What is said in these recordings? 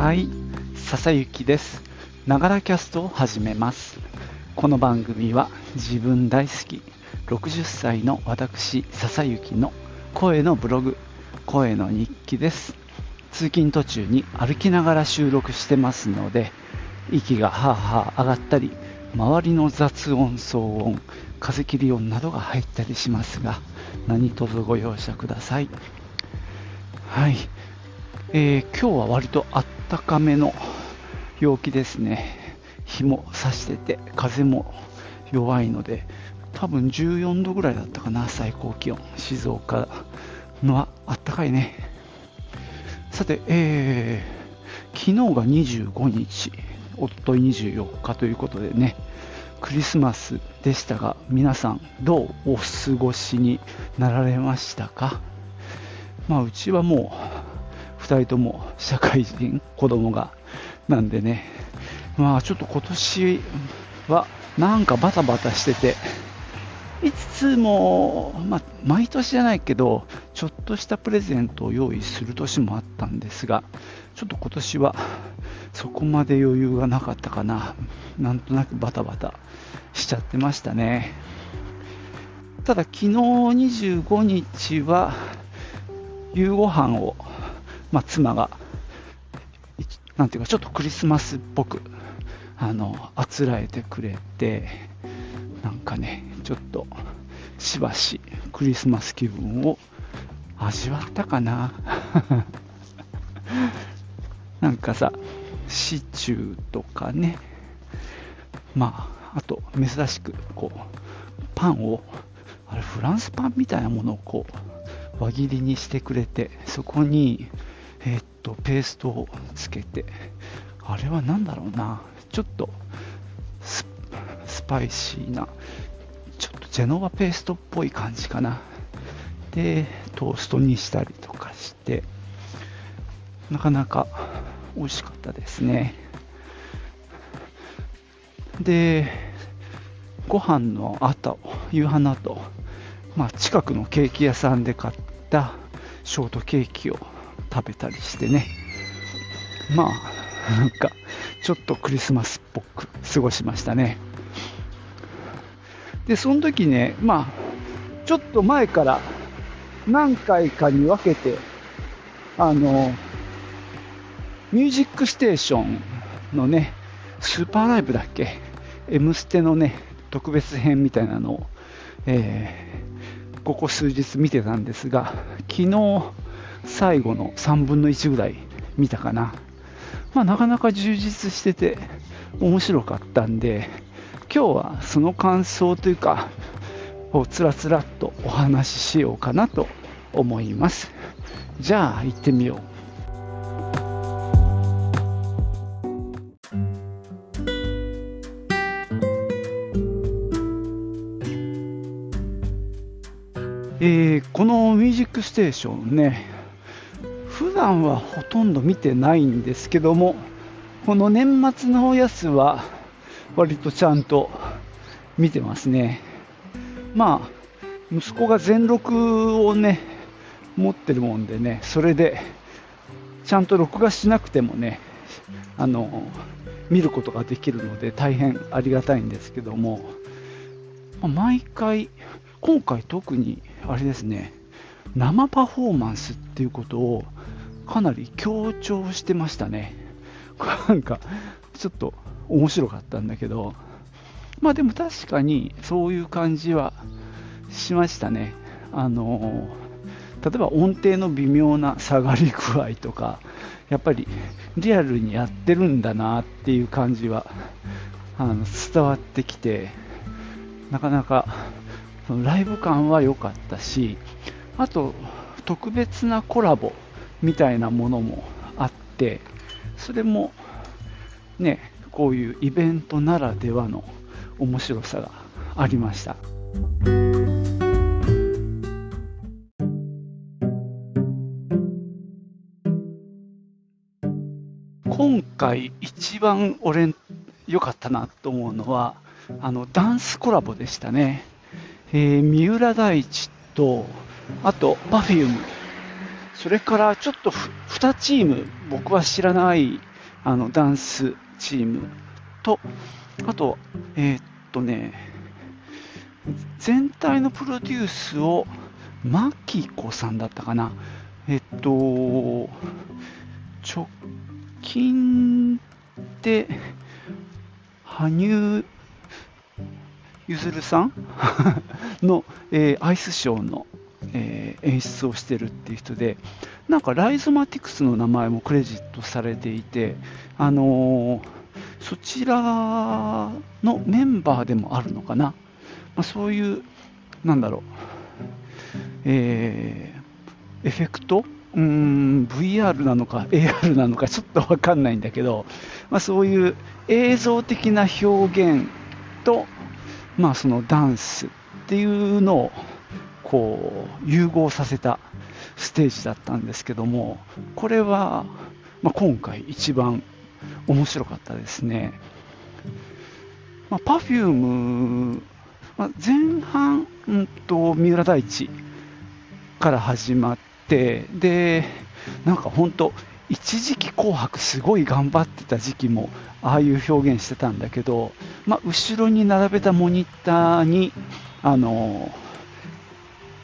はい、笹幸です。ながらキャストを始めます。この番組は自分大好き60歳の私笹幸の声のブログ、声の日記です。通勤途中に歩きながら収録してますので、息がはあはあ上がったり、周りの雑音、騒音、風切り音などが入ったりしますが、何卒ご容赦ください。はい。えー今日は割とあったかめの陽気ですね。日も差してて、風も弱いので、多分14度ぐらいだったかな、最高気温。静岡のはあったかいね。さて、えー昨日が25日、おととい24日ということでね、クリスマスでしたが、皆さんどうお過ごしになられましたか？まあ、うちはもう2人とも社会人、子供がなんでね、まあちょっと今年はなんかバタバタしてて、いつつも、まあ、毎年じゃないけど、ちょっとしたプレゼントを用意する年もあったんですが、ちょっと今年はそこまで余裕がなかったかな、なんとなくバタバタしちゃってましたね。ただ、昨日25日は、夕ご飯を、まあ、妻が、いなんていうか、ちょっとクリスマスっぽく、あの、あつらえてくれて、なんかね、ちょっと、しばしクリスマス気分を味わったかな。なんかさ、シチューとかね、まあ、あと、珍しく、こう、パンを、あれ、フランスパンみたいなものをこう、輪切りにしてくれて、そこに、えーっと、ペーストをつけて、あれは何だろうな、ちょっとス、スパイシーな、ちょっとジェノバペーストっぽい感じかな。で、トーストにしたりとかして、なかなか美味しかったですね。で、ご飯の後、夕飯の後、まあ、近くのケーキ屋さんで買ったショートケーキを食べたりしてね。まあ、なんか、ちょっとクリスマスっぽく過ごしましたね。で、その時ね、まあ、ちょっと前から何回かに分けて、あの、ミュージックステーションのね、スーパーライブだっけ ?M ステのね、特別編みたいなのを、えーここ数日見てたんですが、昨日最後の3分の1ぐらい見たかな。まあ、なかなか充実してて面白かったんで、今日はその感想というか、をつらつらっとお話ししようかなと思います。じゃあ行ってみよう。えーこの「ミュージックステーション」ね段はほとんど見てないんですけどもこの年末のおやつは割とちゃんと見てますね。まあ息子が全録をね持ってるもんでねそれでちゃんと録画しなくてもねあの見ることができるので大変ありがたいんですけども毎回今回特にあれですね生パフォーマンスっていうことをかなり強調してましたね。なんかちょっと面白かったんだけど。まあでも確かにそういう感じはしましたね。あの例えば音程の微妙な下がり具合とかやっぱりリアルにやってるんだなっていう感じはあの伝わってきてなかなかそのライブ感は良かったしあと特別なコラボみたいなものもあってそれもねこういうイベントならではの面白さがありました。今回一番俺良かったなと思うのはあのダンスコラボでしたね、えー三浦大知とあと Perfume それからちょっと2チーム僕は知らないあのダンスチームと、あと、えー、っとね、全体のプロデュースを、マキコさんだったかな。えっと、直近で、羽生結弦さん？の、えー、アイスショーの、えー、演出をしてるっていう人で、なんかライゾマティクスの名前もクレジットされていて、あのー、そちらのメンバーでもあるのかな、まあ、そういう、なんだろう、えー、エフェクト？うん VR なのか AR なのかちょっと分かんないんだけど、まあ、そういう映像的な表現と、まあ、そのダンスっていうのをこう融合させたステージだったんですけどもこれは、まあ、今回一番面白かったですね、まあ、Perfume、まあ、前半、うんと、三浦大知から始まってでなんか本当一時期紅白すごい頑張ってた時期もああいう表現してたんだけど、まあ、後ろに並べたモニターにあの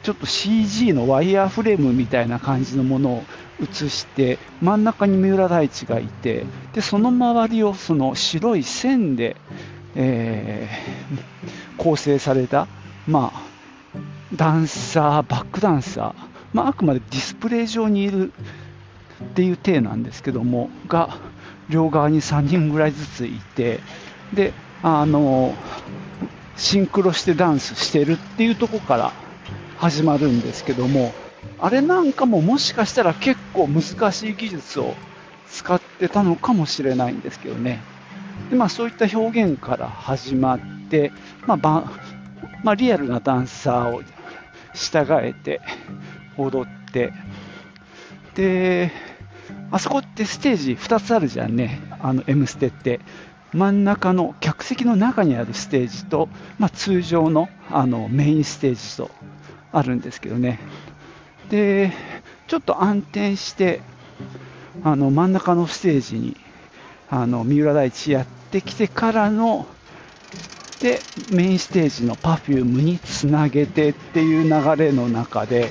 ちょっと CG のワイヤーフレームみたいな感じのものを映して真ん中に三浦大知がいてでその周りをその白い線で、えー、構成された、まあ、ダンサーバックダンサー、まあ、あくまでディスプレイ上にいるっていう体なんですけども、が両側に3人ぐらいずついて、で、あの、シンクロしてダンスしてるっていうとこから始まるんですけども、あれなんかももしかしたら結構難しい技術を使ってたのかもしれないんですけどね。でまあ、そういった表現から始まって、まあばまあ、リアルなダンサーを従えて踊ってであそこってステージ2つあるじゃんね、あの M ステって。真ん中の客席の中にあるステージと、まあ、通常のあのメインステージとあるんですけどね。で、ちょっと暗転して、あの真ん中のステージにあの三浦大知やってきてからのでメインステージの Perfume につなげてっていう流れの中で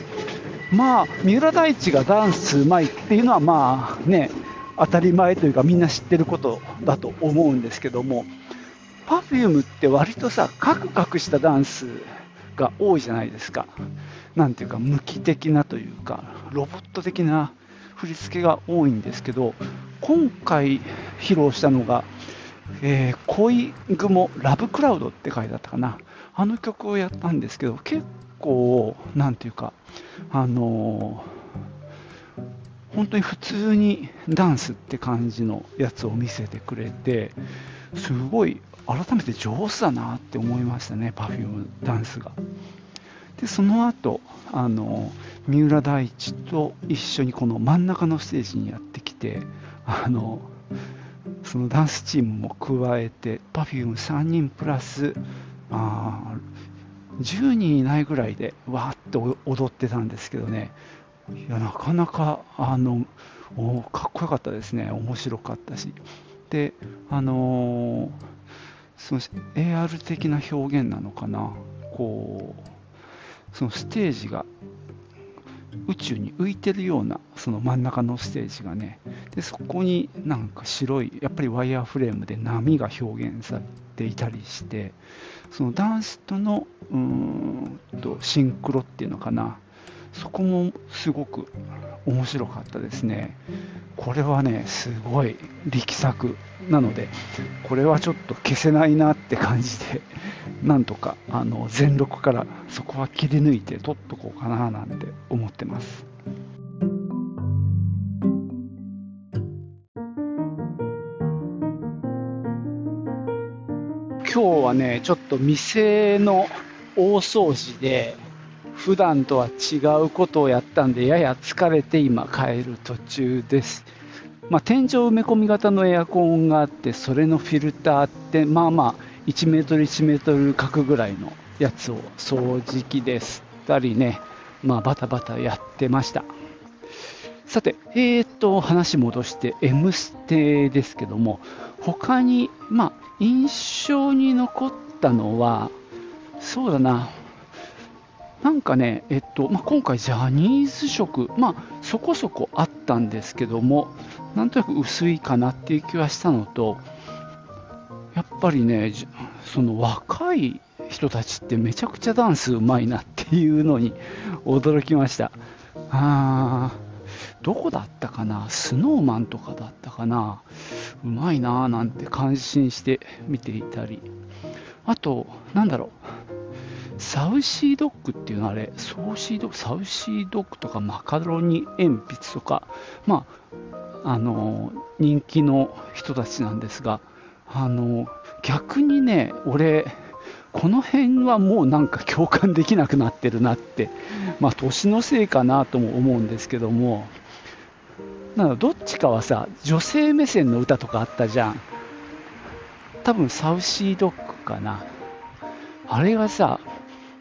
まあ、三浦大知がダンスうまいっていうのは、まあね、当たり前というか、みんな知ってることだと思うんですけども、Perfume って割とさ、カクカクしたダンスが多いじゃないですか。なんていうか、無機的なというか、ロボット的な振り付けが多いんですけど、今回披露したのが、えー、恋雲ラブクラウドって書いてあったかな。あの曲をやったんですけど、結構、なんていうか、あの本当に普通にダンスって感じのやつを見せてくれて、すごい改めて上手だなって思いましたね、Perfume ダンスが。で、その後、あの三浦大知と一緒にこの真ん中のステージにやってきて、あのそのダンスチームも加えて、Perfume3 人プラス、あ10人いないぐらいでわーっと踊ってたんですけどね、いやなかなかあのかっこよかったですね、面白かったし。で、あのー、その AR 的な表現なのかな、こうそのステージが宇宙に浮いてるようなその真ん中のステージがね。でそこになんか白いやっぱりワイヤーフレームで波が表現されていたりしてそのダンスとのうんとシンクロっていうのかな？そこもすごく面白かったですね。これはねすごい力作なのでこれはちょっと消せないなって感じでなんとかあの全録からそこは切り抜いて撮っとこうかななんて思ってます。今日はね、ちょっと店の大掃除で、普段とは違うことをやったんで、やや疲れて今帰る途中です。まあ、天井埋め込み型のエアコンがあって、それのフィルターって、まあまあ、1メートル1メートル角ぐらいのやつを掃除機で吸ったりね、まあ、バタバタやってました。さて、えーと、話戻して、M ステですけども、他に、まあ、印象に残ったのは、そうだな、なんかね、えっとまあ、今回、ジャニーズ色、まあ、そこそこあったんですけども、なんとなく薄いかなっていう気はしたのと、やっぱりね、その若い人たちってめちゃくちゃダンスうまいなっていうのに 驚きました。あーどこだったかな、スノーマンとかだったかな、うまいなぁなんて感心して見ていたり、あと、なんだろう、サウシードッグっていうのはあれ、ソーシードサウシードッグとかマカロニ鉛筆とか、まあ、あの人気の人たちなんですが、あの逆にね、俺、この辺はもうなんか共感できなくなってるなって、まあ、年のせいかなとも思うんですけども、なんかどっちかはさ、女性目線の歌とかあったじゃん。多分サウシードッグかな。あれがさ、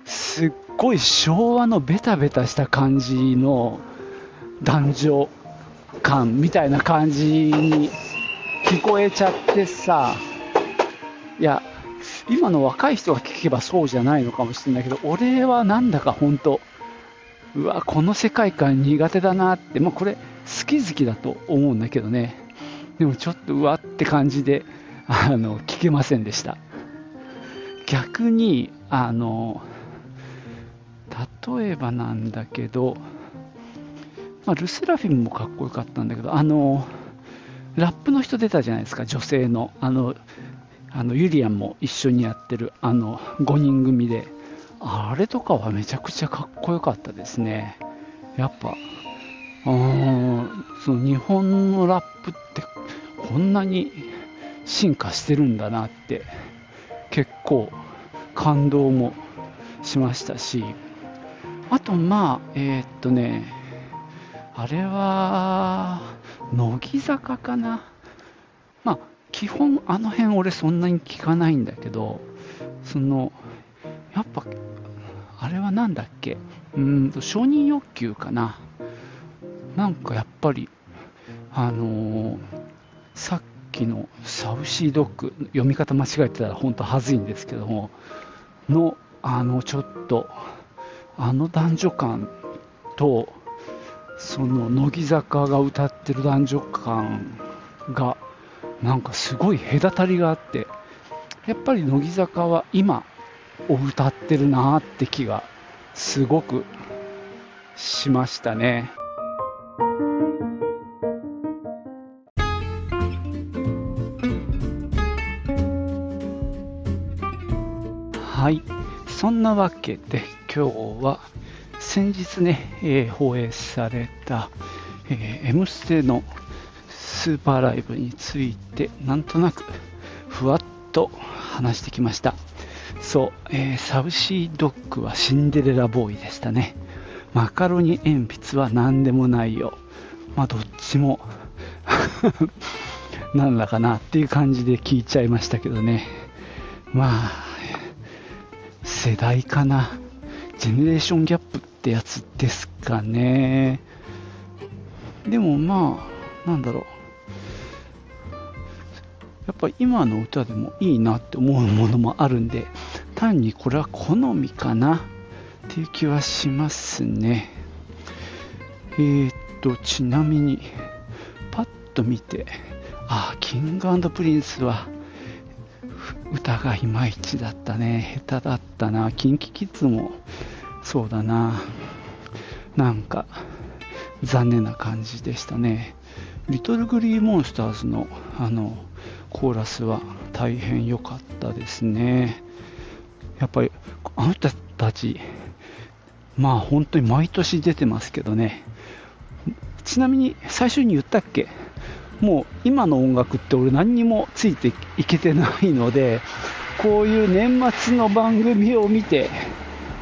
すっごい昭和のベタベタした感じの男女感みたいな感じに聞こえちゃってさ、いや、今の若い人が聞けばそうじゃないのかもしれないけど、俺はなんだか本当、うわ、この世界観苦手だなって、まあ、これ、好き好きだと思うんだけどね、でもちょっとうわって感じで、あの、聞けませんでした。逆に、あの、例えばなんだけど、まあ、ルセラフィムもかっこよかったんだけど、あの、ラップの人出たじゃないですか、女性の。あの、あのユリアンも一緒にやってるあの5人組で、あれとかはめちゃくちゃかっこよかったですね。やっぱ、その日本のラップってこんなに進化してるんだなって結構感動もしましたし、あとまあ、えー、っとね、あれは、乃木坂かな。まあ、基本あの辺俺そんなに聞かないんだけど、その、やっぱ、あれはなんだっけ、うんと、承認欲求かな。なんかやっぱり、あのー、さっきのサウシードッグ、読み方間違えてたら本当はずいんですけども、の、あの、ちょっと、あの男女感と、その乃木坂が歌ってる男女感がなんかすごい隔たりがあってやっぱり乃木坂は今を歌ってるなって気がすごくしましたね。はい。そんなわけで今日は先日ね、えー、放映された、えー、M ステのスーパーライブについてなんとなくふわっと話してきました。そう、えー、サウシードッグはシンデレラボーイでしたね。マカロニ鉛筆は何でもないよ。まあどっちも なんだかなっていう感じで聞いちゃいましたけどね。まあ世代かな。ジェネレーションギャップってやつですかね。でもまあなんだろう。やっぱ今の歌でもいいなって思うものもあるんで単にこれは好みかな。っていう気はしますね。えー、っとちなみにパッと見てああキングプリンスは歌がいまいちだったね。下手だったな。KinKiKids もそうだな。なんか残念な感じでしたね。リトルグリーモンスターズのあのコーラスは大変良かったですね。やっぱりあの人たち、まあ本当に毎年出てますけどね、ちなみに最初に言ったっけ？もう今の音楽って俺何にもついていけてないので、こういう年末の番組を見て、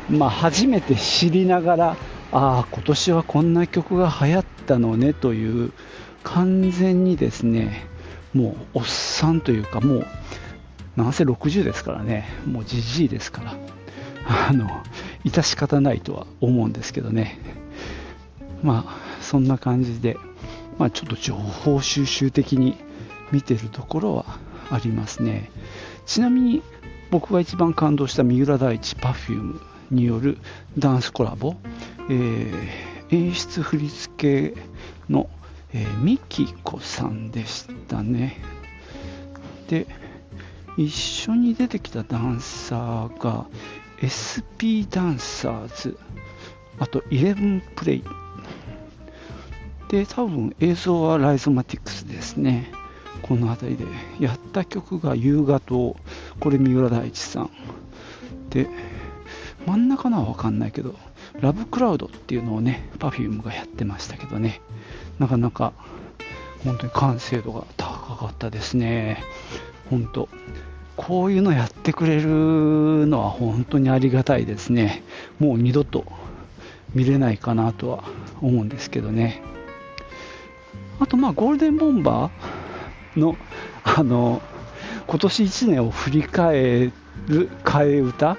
まあ、初めて知りながら、ああ、今年はこんな曲が流行ったのねという、完全にですね、もうおっさんというか、もう、なんせ60ですからね、もうじじいですから、あの、致し方ないとは思うんですけどね。まあ、そんな感じで、まあ、ちょっと情報収集的に見てるところはありますねちなみに僕が一番感動した三浦大知 Perfume によるダンスコラボ、えー、演出振り付けの、えー、ミキコさんでしたね。で一緒に出てきたダンサーが SP ダンサーズあと11プレイ。で多分映像はライゾマティクスですね。この辺りでやった曲が夕方これ三浦大知さん。で真ん中のは分かんないけどラブクラウドっていうのをね Perfume がやってましたけどね。なかなか本当に完成度が高かったですね。本当こういうのやってくれるのは本当にありがたいですね。もう二度と見れないかなとは思うんですけどね。あとまあゴールデンボンバーのあの今年1年を振り返る替え歌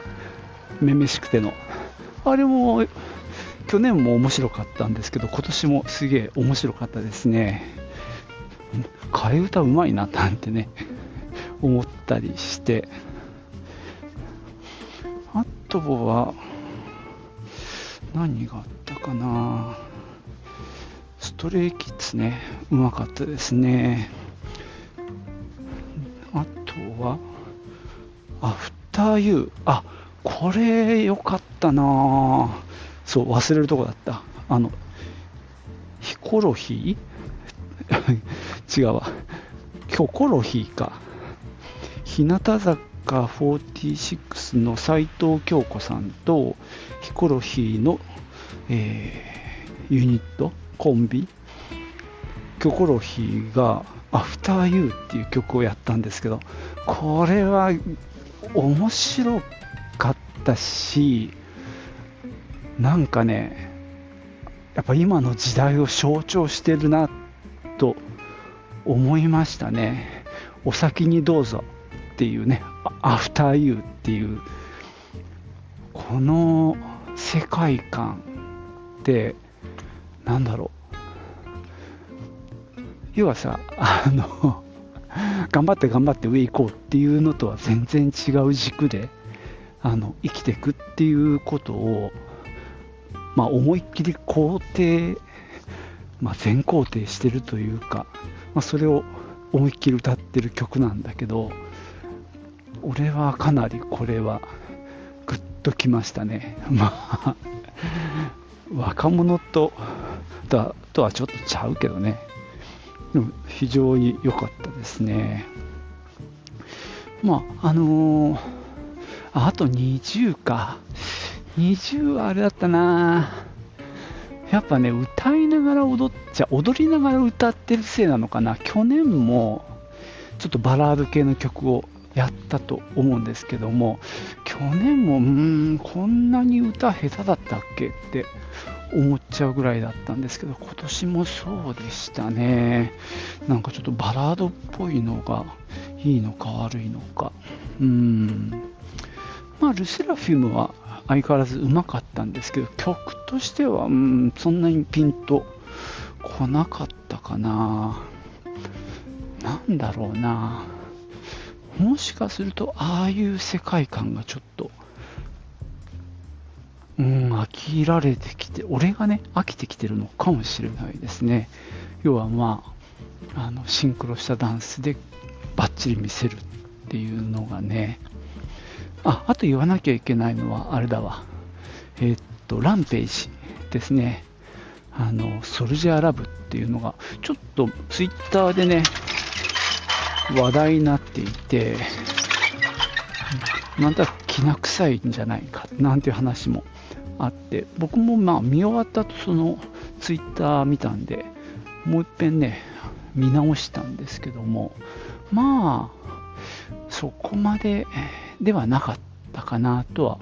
めめしくての。あれも去年も面白かったんですけど今年もすげえ面白かったですね。替え歌うまいななんてね思ったりして。あとは何があったかな。ストレイキッズねうまかったですね。あとはアフターユー。あこれ良かったな。そう忘れるとこだった。あのヒコロヒー？違うわ。キョコロヒーか。日向坂46の斎藤京子さんとヒコロヒーの、えー、ユニット？コンビ？キョコロヒーが「アフターユーっていう曲をやったんですけどこれは面白ったしなんかねやっぱ今の時代を象徴してるなと思いましたねお先にどうぞっていうね、アフターユーっていう、この世界観って、なんだろう。要はさ、あの、頑張って頑張って上行こうっていうのとは全然違う軸で、あの、生きていくっていうことを、まあ、思いっきり肯定、まあ、全肯定してるというか、まあ、それを思いっきり歌ってる曲なんだけど、俺はかなりこれはグッときましたね。まあ、若者とだとはちょっとちゃうけどね。でも非常に良かったですね。まあ、あのー、あと20か。20はあれだったな。やっぱね、歌いながら踊っちゃ、踊りながら歌ってるせいなのかな。去年も、ちょっとバラード系の曲をやったと思うんですけども去年もうんこんなに歌下手だったっけ？って思っちゃうぐらいだったんですけど今年もそうでしたね。なんかちょっとバラードっぽいのがいいのか悪いのか。うん。まあルセラフィムは相変わらずうまかったんですけど曲としてはうんそんなにピンと来なかったかな。なんだろうな。もしかするとああいう世界観がちょっとうん飽きられてきて俺がね飽きてきてるのかもしれないですね。要はまああのシンクロしたダンスでバッチリ見せるっていうのがね。ああと言わなきゃいけないのはあれだわ。えー、っとランページですね。あのソルジャーラブっていうのがちょっとツイッターでね話題になっていて、なんだきな臭いんじゃないかなんていう話もあって、僕もまあ見終わったとそのツイッター見たんで、もう一遍ね、見直したんですけども、まあ、そこまでではなかったかなとは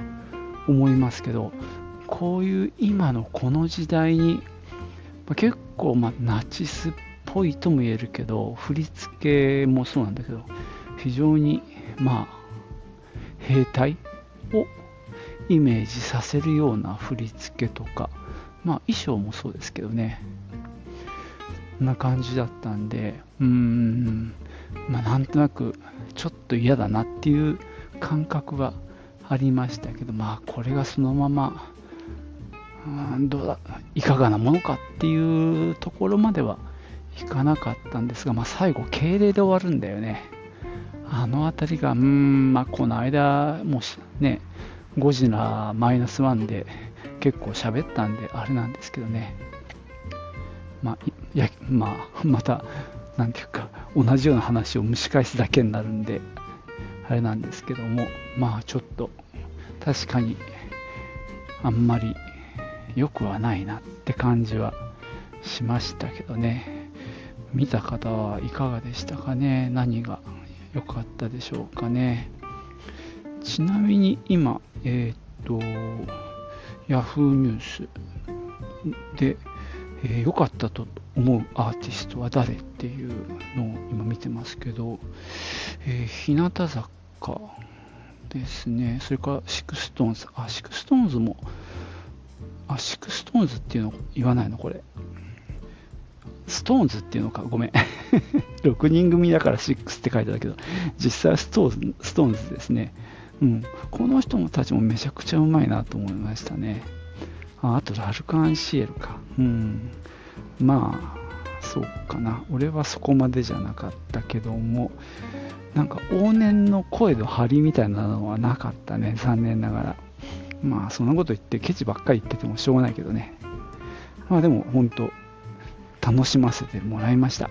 思いますけど、こういう今のこの時代に、結構まあナチスっぽいとも言えるけど振り付けもそうなんだけど非常にまあ兵隊をイメージさせるような振り付けとかまあ衣装もそうですけどね。んな感じだったんで、うーん、まあ、なんとなくちょっと嫌だなっていう感覚はありましたけど、まあ、これがそのまま、うん、どうだ、いかがなものかっていうところまではいかなかったんですが、まあ、最後、敬礼で終わるんだよね。あの辺りが、うん、まあ、この間、もうね、ゴジラマイナスワンで結構喋ったんで、あれなんですけどね。まあ、いや、まあ、また、なんていうか、同じような話を蒸し返すだけになるんで、あれなんですけども、まあちょっと、確かに、あんまり良くはないなって感じはしましたけどね。見た方はいかがでしたかね？何が良かったでしょうかね？ちなみに今、えっ、と、Yahoo ニュースで、えー、良かったと思うアーティストは誰っていうのを今見てますけど、えー、日向坂かですね、それからシックストーンズ、あ、シックストーンズも、あ、シックストーンズっていうの言わないの？これ。ストーンズっていうのか、ごめん。6人組だから6って書いてあるけど、実際はストーンストーンズですね。うん。この人たちもめちゃくちゃうまいなと思いましたね。ああと、ラルカンシエルか。うん。まあ、そうかな。俺はそこまでじゃなかったけども、なんか往年の声の張りみたいなのはなかったね。残念ながら。まあ、そんなこと言って、ケチばっかり言っててもしょうがないけどね。まあでも、本当楽しませてもらいました。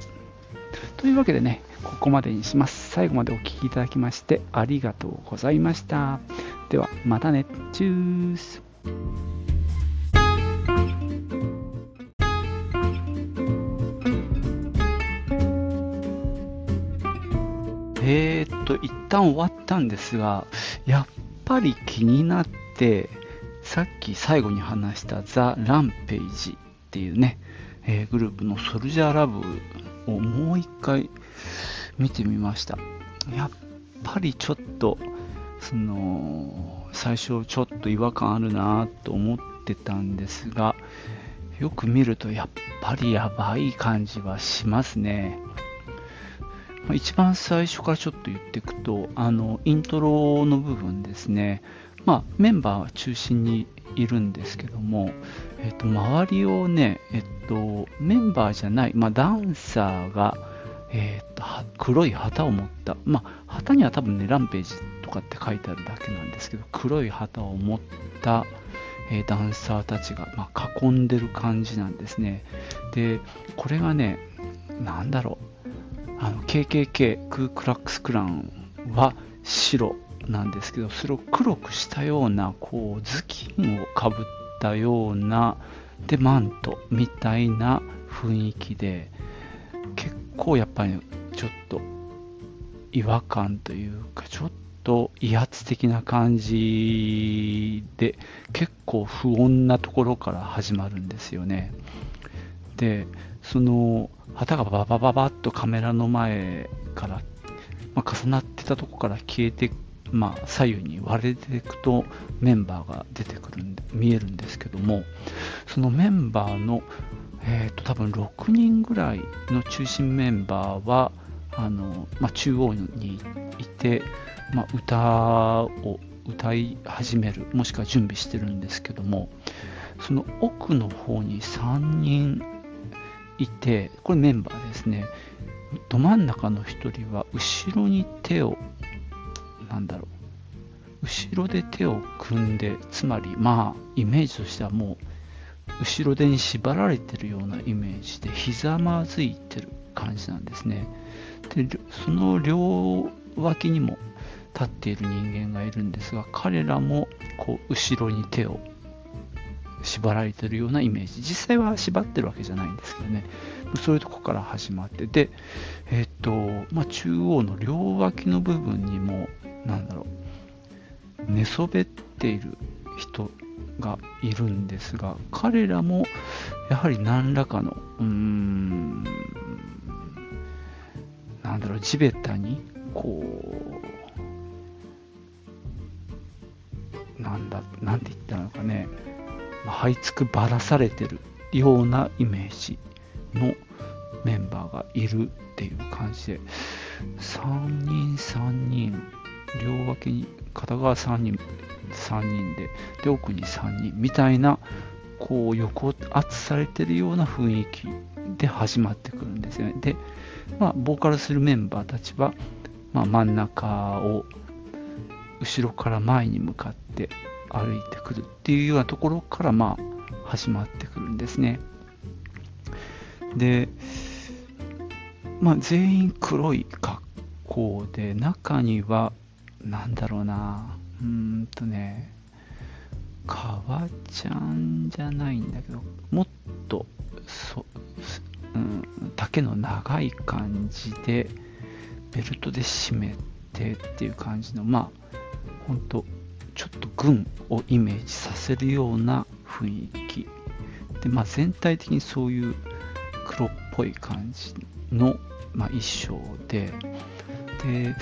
というわけでね、ここまでにします。最後までお聴きいただきましてありがとうございました。では、またね。チュース。えー、っと、一旦終わったんですが、やっぱり気になって、さっき最後に話したザ・ランページっていうね、えー、グループのソルジャーラブをもう一回見てみました。やっぱりちょっと、その、最初ちょっと違和感あるなと思ってたんですが、よく見るとやっぱりやばい感じはしますね。一番最初からちょっと言っていくと、あの、イントロの部分ですね。まあ、メンバーは中心にいるんですけども、えっと、周りをね、えっと、メンバーじゃない、まあ、ダンサーが、えっと、黒い旗を持った、まあ、旗には多分ね、ランページとかって書いてあるだけなんですけど、黒い旗を持った、え、ダンサーたちが、まあ、囲んでる感じなんですね。で、これがね、なんだろう、あの、KKK、クークラックスクランは白なんですけど、それを黒くしたような、こう、頭巾をかぶったような、で、マントみたいな雰囲気で、結構やっぱりちょっと違和感というか、ちょっと威圧的な感じで、結構不穏なところから始まるんですよね。で、その旗がババババッとカメラの前から、まあ、重なってたとこから消えてまあ、左右に割れていくとメンバーが出てくるんで見えるんですけどもそのメンバーの、えーと、多分6人ぐらいの中心メンバーはあの、まあ、中央にいて、まあ、歌を歌い始めるもしくは準備してるんですけどもその奥の方に3人いてこれメンバーですねど真ん中の1人は後ろに手をなんだろう、後ろで手を組んで、つまり、まあ、イメージとしてはもう、後ろ手に縛られてるようなイメージで、ひざまずいてる感じなんですね。で、その両脇にも立っている人間がいるんですが、彼らも、こう、後ろに手を縛られてるようなイメージ。実際は縛ってるわけじゃないんですけどね。そういうとこから始まって、で、えっ、と、まあ、中央の両脇の部分にも、なんだろう、寝そべっている人がいるんですが、彼らもやはり何らかの、うーん、なんだろう、地べたに、こう、なんだ、なんて言ったのかね、這いつくばらされてるようなイメージのメンバーがいるっていう感じで。3人3人。両脇に片側3人3人で。で奥に3人みたいなこう横圧されてるような雰囲気で始まってくるんですよね。で、まあ、ボーカルするメンバーたちは、まあ、真ん中を後ろから前に向かって歩いてくるっていうようなところからまあ始まってくるんですね。で、まあ、全員黒い格好で中にはなんだろうなうんとね革ちゃんじゃないんだけどもっとそ、うん、丈の長い感じでベルトで締めてっていう感じのまあほんとちょっと軍をイメージさせるような雰囲気。で、まあ、全体的にそういう黒っぽい感じの、まあ、衣装で。で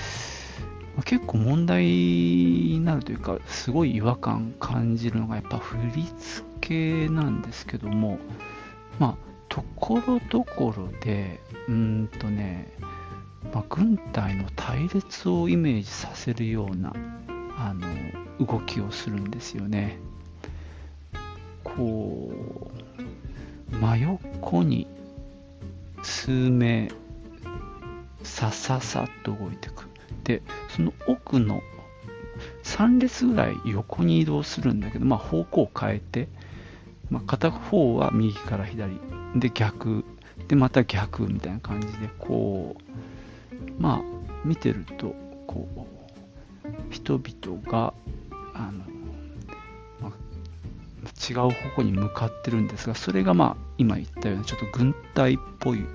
結構問題になるというかすごい違和感感じるのがやっぱ振り付けなんですけどもまあところどころでうんとね、まあ、軍隊の隊列をイメージさせるようなあの動きをするんですよね。こう真横に数名さささっと動いていく。でその奥の3列ぐらい横に移動するんだけど、まあ、方向を変えて、まあ、片方は右から左。で逆。でまた逆みたいな感じでこうまあ見てるとこう人々があの、まあ、違う方向に向かってるんですがそれがまあ今言ったようなちょっと軍隊っぽい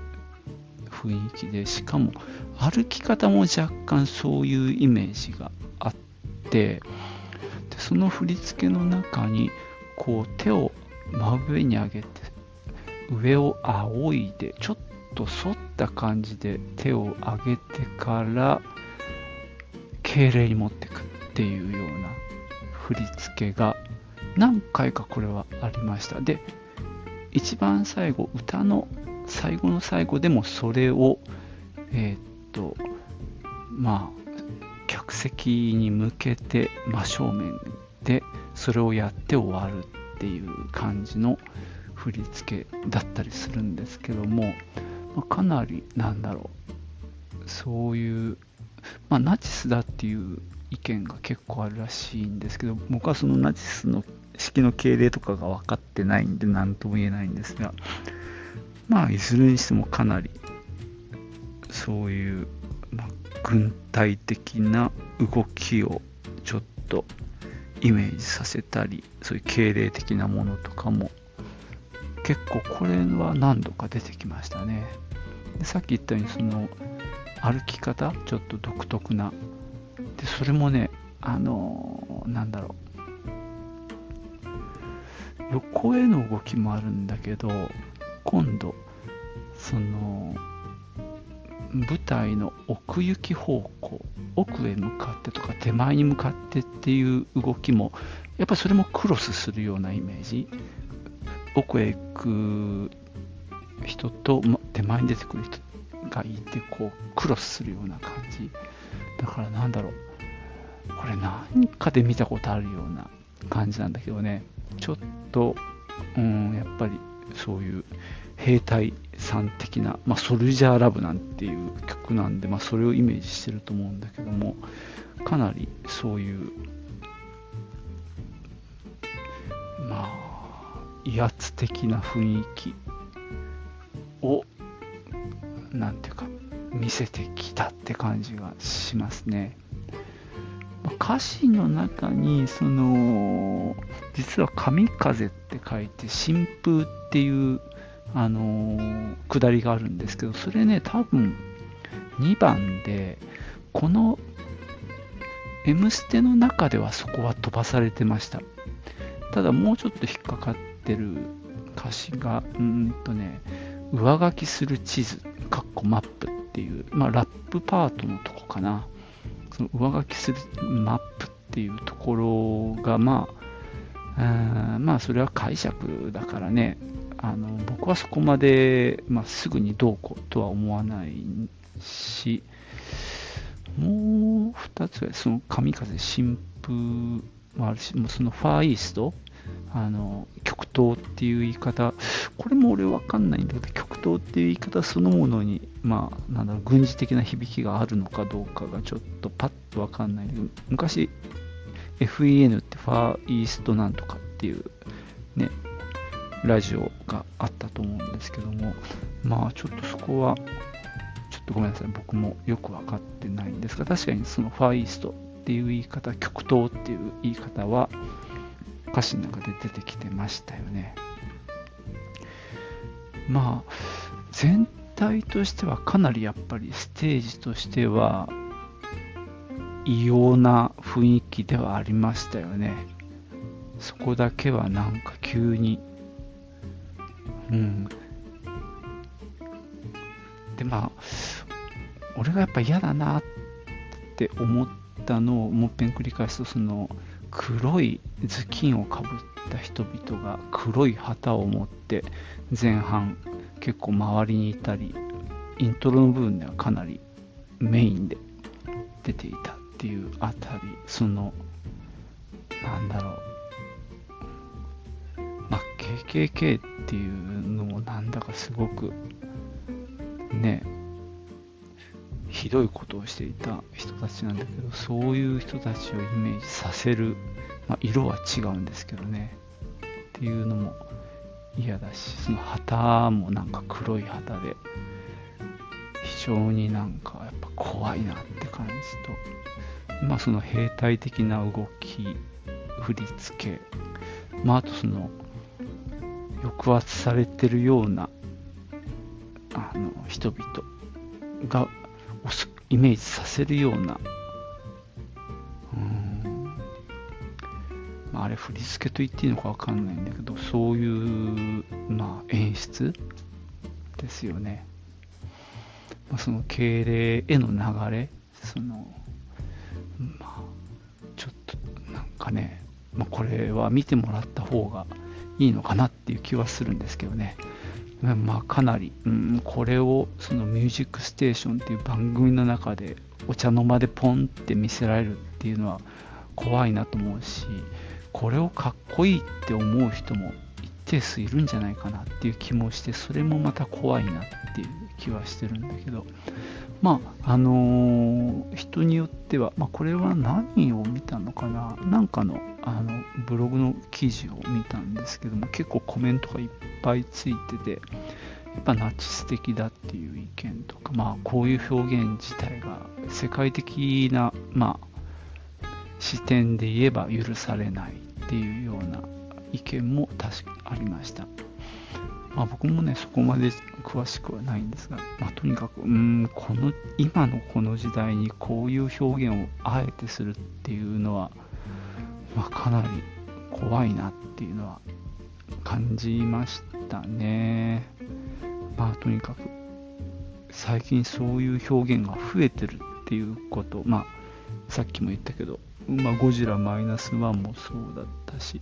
雰囲気でしかも歩き方も若干そういうイメージがあってでその振り付けの中にこう手を真上に上げて上を仰いでちょっと反った感じで手を上げてから敬礼に持ってくっていうような振り付けが何回かこれはありました。で一番最後歌の最後の最後でもそれをえー、っとまあ客席に向けて真正面でそれをやって終わるっていう感じの振り付けだったりするんですけども、まあ、かなりなんだろうそういう、まあ、ナチスだっていう意見が結構あるらしいんですけど僕はそのナチスの式の敬礼とかが分かってないんで何とも言えないんですがまあいずれにしてもかなりそういう、まあ、軍隊的な動きをちょっとイメージさせたりそういう敬礼的なものとかも結構これは何度か出てきましたね。でさっき言ったようにその歩き方ちょっと独特なでそれもねあのー、なんだろう。横への動きもあるんだけど今度その舞台の奥行き方向奥へ向かってとか手前に向かってっていう動きもやっぱりそれもクロスするようなイメージ。奥へ行く人と手前に出てくる人がいてこうクロスするような感じ。だからなんだろう。これ何かで見たことあるような感じなんだけどね。ちょっとうんやっぱりそういう兵隊さん的な、まあ、ソルジャーラブなんていう曲なんで、まあ、それをイメージしてると思うんだけどもかなりそういうまあ威圧的な雰囲気をなんていうか見せてきたって感じがしますね。歌詞の中にその実は神風って書いて新風っていうあのー、下りがあるんですけど、それね、多分2番で、この M ステの中ではそこは飛ばされてました。ただもうちょっと引っかかってる歌詞が、うんとね、上書きする地図、かっこマップっていう、まあ、ラップパートのとこかな。その上書きするマップっていうところが、まあ、まあ、それは解釈だからね、あの僕はそこまで、まあ、すぐにどうこうとは思わないし、もう2つぐらい、その神風新風もあるし、もうそのファーイースト、あの極東っていう言い方、これも俺わかんないんだけど、極東っていう言い方そのものに、まあ、なんだろう、軍事的な響きがあるのかどうかがちょっとパッとわかんない、昔、FEN ってファーイーストなんとかっていうね、ラジオがあったと思うんですけども、まあちょっとそこは、ちょっとごめんなさい、僕もよく分かってないんですが、確かにそのファーイーストっていう言い方、極東っていう言い方は、歌詞の中で出てきてましたよね。まあ、全体としてはかなりやっぱりステージとしては異様な雰囲気ではありましたよね。そこだけはなんか急に、うん。で、まあ、俺がやっぱ嫌だなって思ったのをもっぺん繰り返すと、その、黒い頭巾をかぶった人々が黒い旗を持って前半結構周りにいたりイントロの部分ではかなりメインで出ていたっていうあたりそのなんだろう。まあ KKK っていうのもなんだかすごくねひどいことをしていた人たちなんだけどそういう人たちをイメージさせる、まあ、色は違うんですけどね。っていうのも嫌だしその旗もなんか黒い旗で非常になんかやっぱ怖いなって感じと。まあその兵隊的な動き振り付け。まああとその抑圧されてるようなあの人々がイメージさせるような、うん、まあ、あれ振り付けと言っていいのかわかんないんだけど、そういう、まあ、演出ですよね。まあ、その敬礼への流れ、その、まあ、ちょっとなんかね、まあ、これは見てもらった方がいいのかなっていう気はするんですけどね。まあ、かなり、うん、これをその「ミュージックステーション」っていう番組の中でお茶の間でポンって見せられるっていうのは怖いなと思うしこれをかっこいいって思う人も一定数いるんじゃないかなっていう気もしてそれもまた怖いなっていう。気はしてるんだけどまああのー、人によっては、まあ、これは何を見たのかな？なんかのあのブログの記事を見たんですけども結構コメントがいっぱいついててやっぱナチス的だっていう意見とかまあこういう表現自体が世界的なまあ視点で言えば許されないっていうような意見も確かありました。まあ、僕もね、そこまで詳しくはないんですが、まあ、とにかく、うん、この、今のこの時代にこういう表現をあえてするっていうのは、まあ、かなり怖いなっていうのは感じましたね。まあ、とにかく、最近そういう表現が増えてるっていうこと、まあ、さっきも言ったけど、まあ、ゴジラマイナスワンもそうだったし、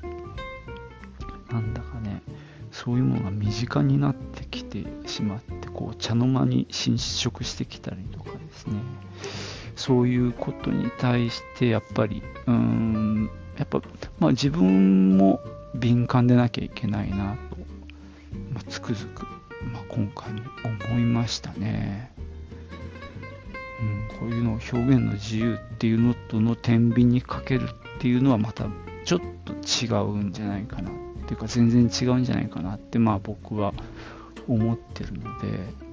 なんだ、そういうものが身近になってきてしまってこう茶の間に侵食してきたりとかですね。そういうことに対してやっぱりうーんやっぱ、まあ、自分も敏感でなきゃいけないなと、まあ、つくづく、まあ、今回も思いましたね、うん、こういうのを表現の自由っていうのとの天秤にかけるっていうのはまたちょっと違うんじゃないかな。っていうか全然違うんじゃないかなってまあ僕は思ってるので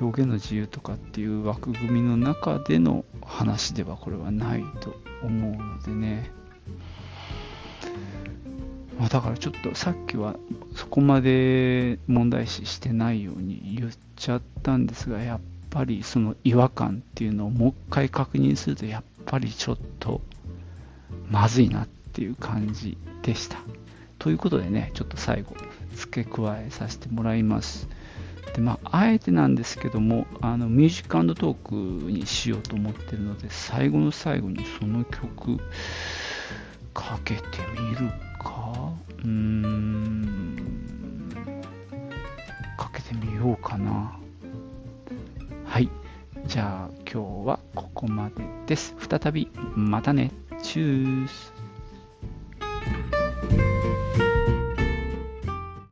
表現の自由とかっていう枠組みの中での話ではこれはないと思うのでね、まあ、だからちょっとさっきはそこまで問題視してないように言っちゃったんですがやっぱりその違和感っていうのをもう一回確認するとやっぱりちょっとまずいなっていう感じでした。ということでね、ちょっと最後、付け加えさせてもらいます。で、まあ、あえてなんですけども、あのミュージックトークにしようと思ってるので、最後の最後にその曲、かけてみるか？うーんかけ。てみようかな。はい。じゃあ今日はここまでです。再びまたね。チュース。